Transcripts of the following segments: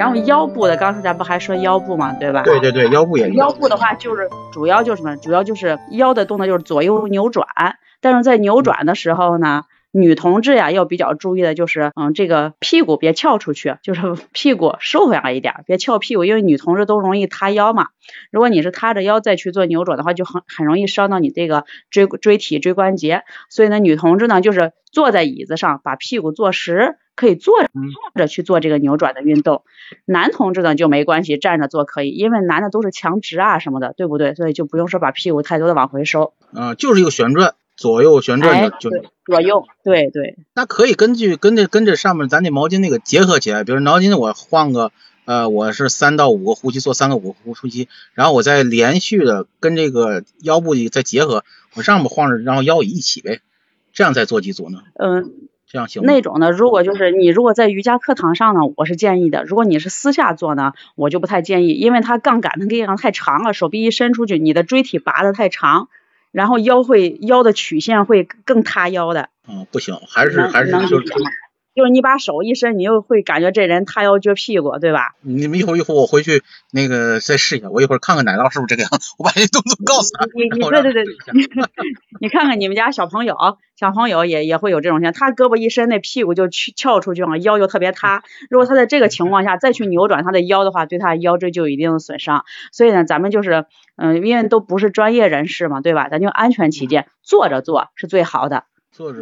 然后腰部的，刚才咱不还说腰部嘛，对吧？对对对，腰部也有。腰部的话，就是主要就是什么？主要就是腰的动作就是左右扭转。但是在扭转的时候呢，女同志呀要比较注意的就是，嗯，这个屁股别翘出去，就是屁股收回来一点，别翘屁股，因为女同志都容易塌腰嘛。如果你是塌着腰再去做扭转的话，就很很容易伤到你这个椎椎体椎关节。所以呢，女同志呢就是坐在椅子上，把屁股坐实。可以坐着坐着去做这个扭转的运动，男同志呢就没关系，站着做可以，因为男的都是强直啊什么的，对不对？所以就不用说把屁股太多的往回收。嗯，就是一个旋转，左右旋转的就。左右，对对。那可以根据跟着跟着上面咱那毛巾那个结合起来，比如毛巾我换个呃，我是三到五个呼吸做三个五个呼吸，然后我再连续的跟这个腰部再结合，我上面晃着，然后腰也一起呗，这样再做几组呢？嗯。这样行那种呢，如果就是你如果在瑜伽课堂上呢，我是建议的；如果你是私下做呢，我就不太建议，因为它杠杆的力量太长了，手臂一伸出去，你的椎体拔得太长，然后腰会腰的曲线会更塌腰的。嗯，不行，还是还是就。就是你把手一伸，你又会感觉这人塌腰撅屁股，对吧？你们一会儿一会儿我回去那个再试一下，我一会儿看看奶酪是不是这个样，我把这动作告诉他。你你对对对，你看看你们家小朋友，小朋友也也会有这种情况，他胳膊一伸，那屁股就去翘出去了，腰就特别塌。如果他在这个情况下再去扭转他的腰的话，对他腰椎就有一定的损伤。所以呢，咱们就是嗯，因为都不是专业人士嘛，对吧？咱就安全起见，坐着做是最好的。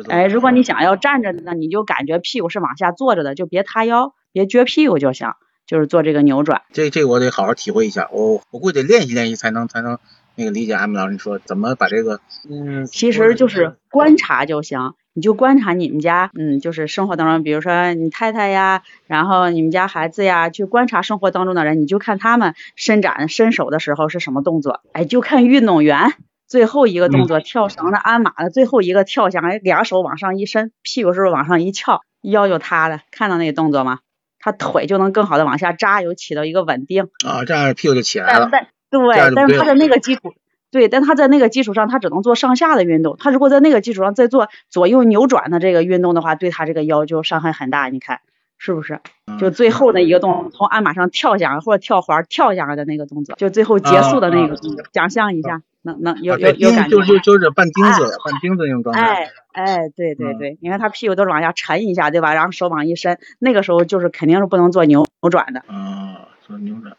哎，如果你想要站着的，那你就感觉屁股是往下坐着的，就别塌腰，别撅屁股就行，就是做这个扭转。这这我得好好体会一下，我我估计得练习练习才能才能那个理解 M 老师你说怎么把这个嗯，其实就是观察就行，你就观察你们家嗯，就是生活当中，比如说你太太呀，然后你们家孩子呀，去观察生活当中的人，你就看他们伸展伸手的时候是什么动作，哎，就看运动员。最后一个动作，跳绳的、鞍马的，最后一个跳下来，俩手往上一伸，屁股是不是往上一翘，腰就塌了？看到那个动作吗？他腿就能更好的往下扎，有起到一个稳定。啊，这样屁股就起来了。但对，但是他在那个基础，对，但他在那个基础上，他只能做上下的运动。他如果在那个基础上再做左右扭转的这个运动的话，对他这个腰就伤害很大。你看是不是？就最后那一个动作，从鞍马上跳下来或者跳环跳下来的那个动作，就最后结束的那个动作，想象一下。能能有有有感觉，就是就是半钉子，半钉子那种状态。哎哎，对对对，你看他屁股都是往下沉一下，对吧？然后手往一伸，那个时候就是肯定是不能做扭扭转的。啊，做扭转。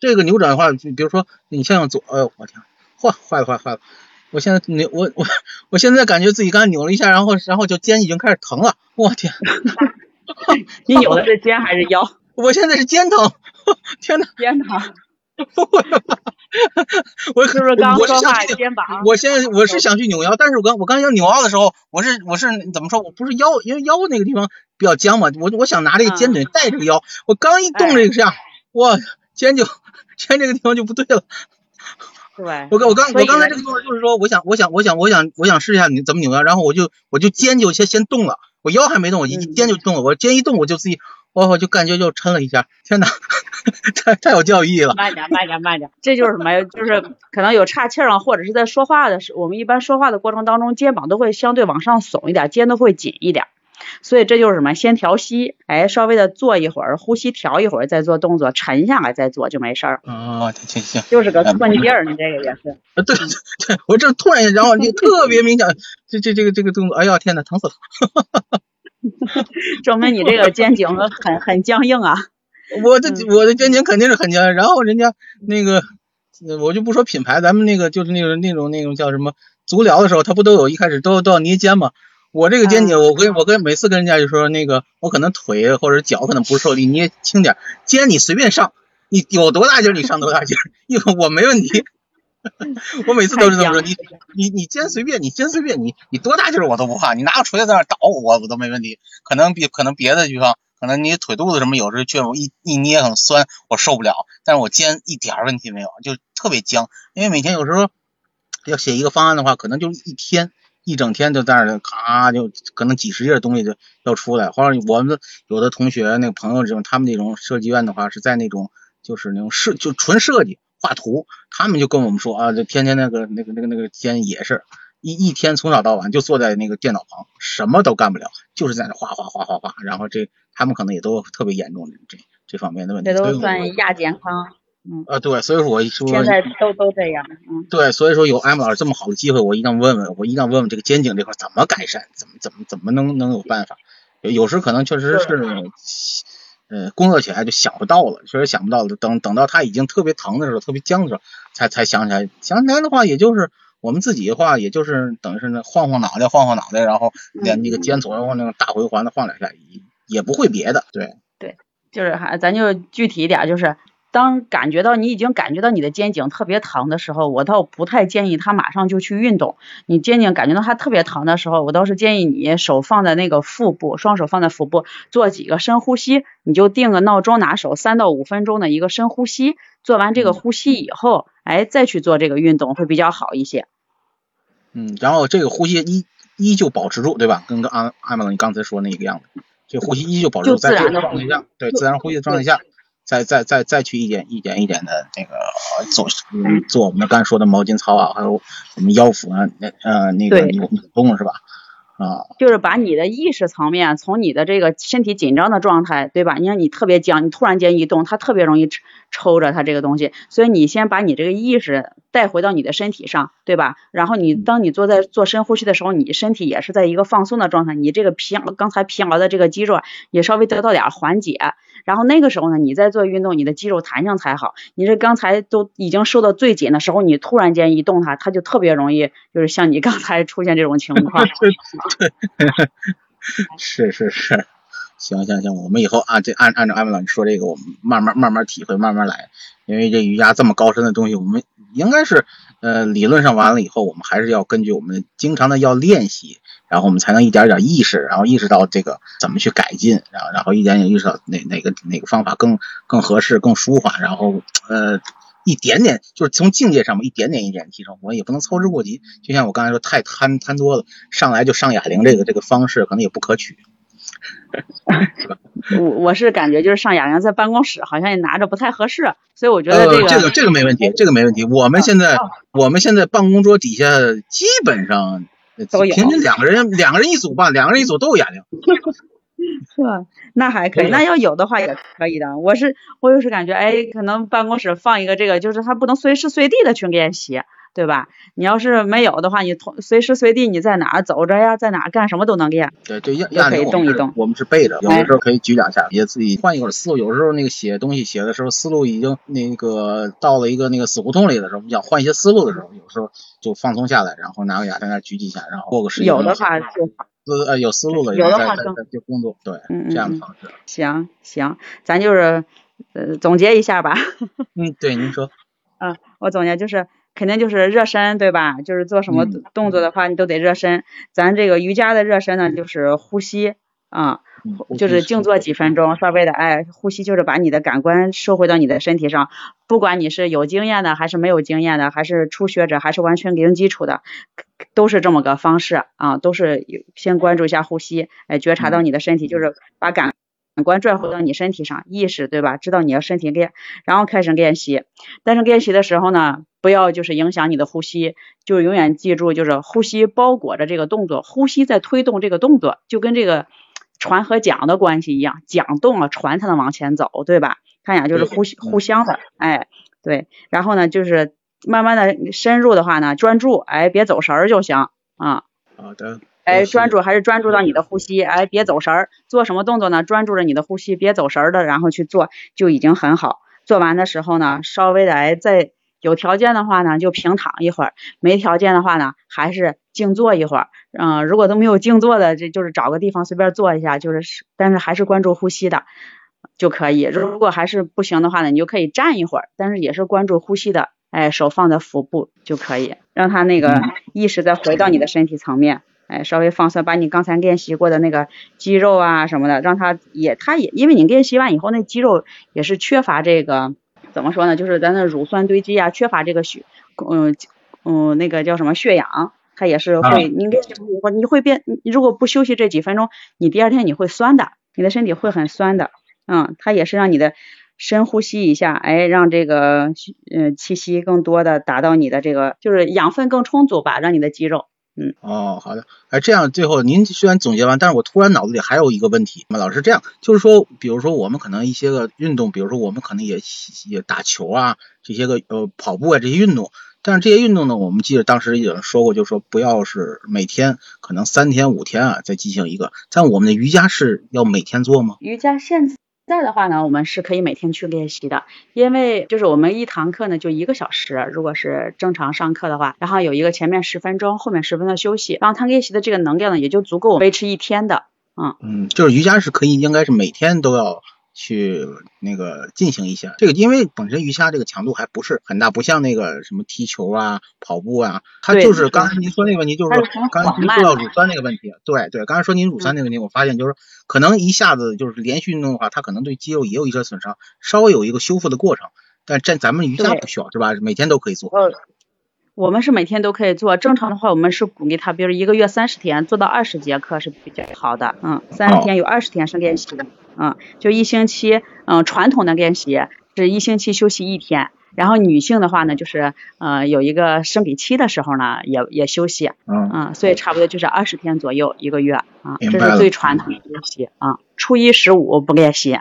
这个扭转的话，比如说你像左，哎呦我天，嚯，坏了坏了坏了！我现在扭我我我现在感觉自己刚才扭了一下，然后然后就肩已经开始疼了，我天！你扭的是肩还是腰？我现在是肩疼，天呐，肩疼。我是不是刚说话肩膀？我现在我是想去扭腰，但是我刚我刚要扭腰的时候，我是我是怎么说？我不是腰，因为腰那个地方比较僵嘛，我我想拿这个肩枕带这个腰，我刚一动这个下，哇，肩就 肩这个地方就不对了。对。我刚我刚我刚才这个动作就是说，我想我想我想我想我想试一下你怎么扭腰，然后我就我就肩就先先动了，我腰还没动，我一肩就动了，我肩一动我就自己。我我就感觉就沉了一下，天哪，太太有教育意义了。慢点，慢点，慢点，这就是什么呀？就是可能有岔气了，或者是在说话的时，我们一般说话的过程当中，肩膀都会相对往上耸一点，肩都会紧一点。所以这就是什么？先调息，哎，稍微的坐一会儿，呼吸调一会儿，再做动作，沉下来再做就没事儿。哦，行行，就是个寸劲儿，你这个也是。啊，对对，我这突然然后就特别明显，这这这个这个动作，哎呀天哪，疼死了。证明你这个 肩颈很很僵硬啊！我的我的肩颈肯定是很僵硬。然后人家那个，我就不说品牌，咱们那个就是那种那种那种叫什么足疗的时候，他不都有一开始都都要捏肩吗？我这个肩颈，我跟我跟每次跟人家就说那个，我可能腿或者脚可能不受力，捏轻点，肩你随便上，你有多大劲你上多大劲，因为我没问题。我每次都是这么说，你你你肩随便，你肩随便，你你多大劲儿我都不怕，你拿个锤子在那捣我，我都没问题。可能比可能别的地方可能你腿肚子什么有时候觉得我一一捏很酸，我受不了，但是我肩一点问题没有，就特别僵。因为每天有时候要写一个方案的话，可能就一天一整天就在那咔就可能几十页东西就要出来。或者我们有的同学那个朋友这种，他们那种设计院的话是在那种就是那种设就纯设计画图，他们就跟我们说啊，就天天那个那个那个那个肩也是。一一天从早到晚就坐在那个电脑旁，什么都干不了，就是在那画画画画画。然后这他们可能也都特别严重的这这方面的问题。这都算亚健康。嗯。啊，对，所以说我一说现在都都这样。嗯。对，所以说有艾姆老师这么好的机会，我一定要问问，我一定要问问这个肩颈这块怎么改善，怎么怎么怎么能能有办法？有时可能确实是，呃，工作起来就想不到了，确实想不到了。等等到他已经特别疼的时候，特别僵的时候，才才想起来。想起来的话，也就是。我们自己的话，也就是等于是那晃晃脑袋，晃晃脑袋，然后连那个肩左右那个大回环的晃两下，也也不会别的。对对，就是还咱就具体一点，就是当感觉到你已经感觉到你的肩颈特别疼的时候，我倒不太建议他马上就去运动。你肩颈感觉到它特别疼的时候，我倒是建议你手放在那个腹部，双手放在腹部，做几个深呼吸。你就定个闹钟，拿手三到五分钟的一个深呼吸。做完这个呼吸以后，哎，再去做这个运动会比较好一些。嗯，然后这个呼吸依依旧保持住，对吧？跟刚安安曼你刚才说那个样子，这呼吸依旧保持住，在这个状态下，对自然呼吸的状态下，再再再再去一点一点一点的那个做做我们刚才说的毛巾操啊，还有我们腰腹啊，那呃那个扭扭动是吧？啊，就是把你的意识层面从你的这个身体紧张的状态，对吧？你看你特别僵，你突然间一动，它特别容易抽着它这个东西，所以你先把你这个意识带回到你的身体上，对吧？然后你当你坐在做深呼吸的时候，你身体也是在一个放松的状态，你这个疲刚才疲劳的这个肌肉也稍微得到点缓解。然后那个时候呢，你再做运动，你的肌肉弹性才好。你这刚才都已经收到最紧的时候，你突然间一动它，它就特别容易，就是像你刚才出现这种情况。对，是是是，行行行，我们以后按这按按照艾文老师说这个，我们慢慢慢慢体会，慢慢来。因为这瑜伽这么高深的东西，我们应该是呃理论上完了以后，我们还是要根据我们经常的要练习。然后我们才能一点点意识，然后意识到这个怎么去改进，然后然后一点点意识到哪哪个哪个方法更更合适、更舒缓，然后呃一点点就是从境界上面一点点一点提升，我也不能操之过急。就像我刚才说，太贪贪多了，上来就上哑铃这个这个方式可能也不可取。我我是感觉就是上哑铃在办公室好像也拿着不太合适，所以我觉得这个这个这个没问题，这个没问题。我们现在我们现在办公桌底下基本上。平均两个人，两个人一组吧，两个人一组都有哑铃，是吧？那还可以，那要有的话也可以的。我是我有时感觉，哎，可能办公室放一个这个，就是他不能随时随地的去练习。对吧？你要是没有的话，你同随时随地你在哪走着呀，在哪干什么都能练。对对，哑可以动一动。我们是背着，有的时候可以举两下，也自己换一会儿思路。有时候那个写东西写的时候，思路已经那个到了一个那个死胡同里的时候，想换一些思路的时候，有时候就放松下来，然后拿个哑铃那举几下，然后过个时间。有的话就思呃有思路了，有的话就工作，对，这样的方式。行行，咱就是呃总结一下吧。嗯，对，您说。嗯，我总结就是。肯定就是热身，对吧？就是做什么动作的话，你都得热身。咱这个瑜伽的热身呢，就是呼吸啊，就是静坐几分钟，稍微的哎，呼吸就是把你的感官收回到你的身体上。不管你是有经验的，还是没有经验的，还是初学者，还是完全零基础的，都是这么个方式啊，都是先关注一下呼吸，哎，觉察到你的身体，就是把感。感官拽回到你身体上，意识对吧？知道你要身体练，然后开始练习。但是练习的时候呢，不要就是影响你的呼吸，就永远记住，就是呼吸包裹着这个动作，呼吸在推动这个动作，就跟这个船和桨的关系一样，桨动了，船才能往前走，对吧？它俩就是互互相的，哎，对。然后呢，就是慢慢的深入的话呢，专注，哎，别走神儿就行啊。好的。哎，专注还是专注到你的呼吸，哎，别走神儿。做什么动作呢？专注着你的呼吸，别走神儿的，然后去做就已经很好。做完的时候呢，稍微的哎，再有条件的话呢，就平躺一会儿；没条件的话呢，还是静坐一会儿。嗯，如果都没有静坐的，这就是找个地方随便坐一下，就是但是还是关注呼吸的就可以。如果还是不行的话呢，你就可以站一会儿，但是也是关注呼吸的，哎，手放在腹部就可以，让他那个意识再回到你的身体层面。哎，稍微放松，把你刚才练习过的那个肌肉啊什么的，让他也，他也，因为你练习完以后，那肌肉也是缺乏这个，怎么说呢？就是咱的乳酸堆积啊，缺乏这个血，嗯嗯，那个叫什么血氧，它也是会，你练习以后你会变，你如果不休息这几分钟，你第二天你会酸的，你的身体会很酸的，嗯，它也是让你的深呼吸一下，哎，让这个嗯气息更多的达到你的这个，就是养分更充足吧，让你的肌肉。嗯。哦，好的，哎，这样最后您虽然总结完，但是我突然脑子里还有一个问题，那么老师这样，就是说，比如说我们可能一些个运动，比如说我们可能也也打球啊，这些个呃跑步啊这些运动，但是这些运动呢，我们记得当时有人说过，就是说不要是每天可能三天五天啊再进行一个，但我们的瑜伽是要每天做吗？瑜伽现在的话呢，我们是可以每天去练习的，因为就是我们一堂课呢就一个小时，如果是正常上课的话，然后有一个前面十分钟，后面十分钟休息，然后他练习的这个能量呢也就足够维持一天的，嗯嗯，就是瑜伽是可以，应该是每天都要。去那个进行一下。这个，因为本身瑜伽这个强度还不是很大，不像那个什么踢球啊、跑步啊，它就是刚才您说那个问题，就是说刚才您说到乳酸那个问题，对对，刚才说您乳酸那个问题，我发现就是可能一下子就是连续运动的话，它可能对肌肉也有一些损伤，稍微有一个修复的过程，但这咱们瑜伽不需要是吧？每天都可以做。我们是每天都可以做，正常的话我们是鼓励他，比如一个月三十天做到二十节课是比较好的，嗯，三十天有二十天是练习的，嗯，就一星期，嗯，传统的练习是一星期休息一天，然后女性的话呢，就是呃有一个生理期的时候呢，也也休息，嗯，嗯，所以差不多就是二十天左右一个月，啊，这是最传统的练习啊，初一十五不练习，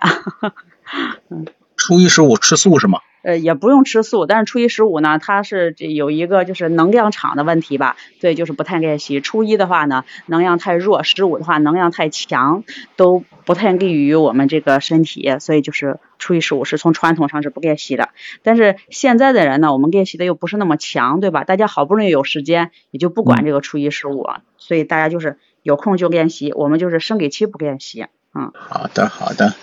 嗯，初一十五吃素是吗？呃，也不用吃素，但是初一十五呢，它是这有一个就是能量场的问题吧，所以就是不太练习。初一的话呢，能量太弱；十五的话，能量太强，都不太利于我们这个身体，所以就是初一十五是从传统上是不练习的。但是现在的人呢，我们练习的又不是那么强，对吧？大家好不容易有时间，也就不管这个初一十五，所以大家就是有空就练习，我们就是生理期不练习，嗯。好的，好的。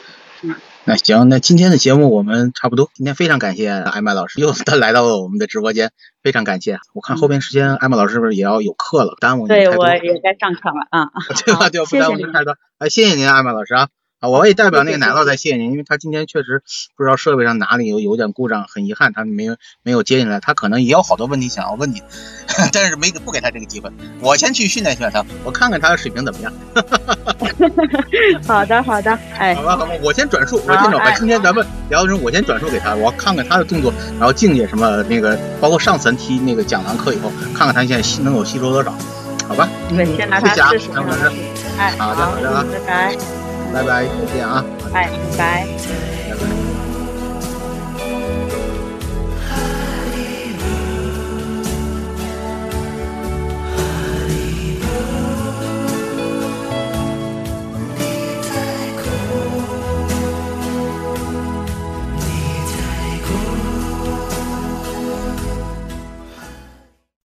那行，那今天的节目我们差不多。今天非常感谢艾玛老师又 来到了我们的直播间，非常感谢。我看后边时间，艾玛老师是不是也要有课了？耽误对，我也该上课了啊。对吧？对，不耽误您太多。哎，谢谢您，艾玛老师啊。我也代表那个奶酪再谢谢您，因为他今天确实不知道设备上哪里有有点故障，很遗憾他没有没有接进来，他可能也有好多问题想要问你，但是没不给他这个机会。我先去训练训练他，我看看他的水平怎么样。好的好的，哎，好吧好吧，我先转述，我先转。今天咱们聊的时候，我先转述给他，我看看他的动作，然后境界什么那个，包括上次踢那个讲堂课以后，看看他现在吸能有吸收多少，好吧？对，先拿他试试。哎，好的好的，拜拜。拜拜再见啊。诶拜拜。拜拜。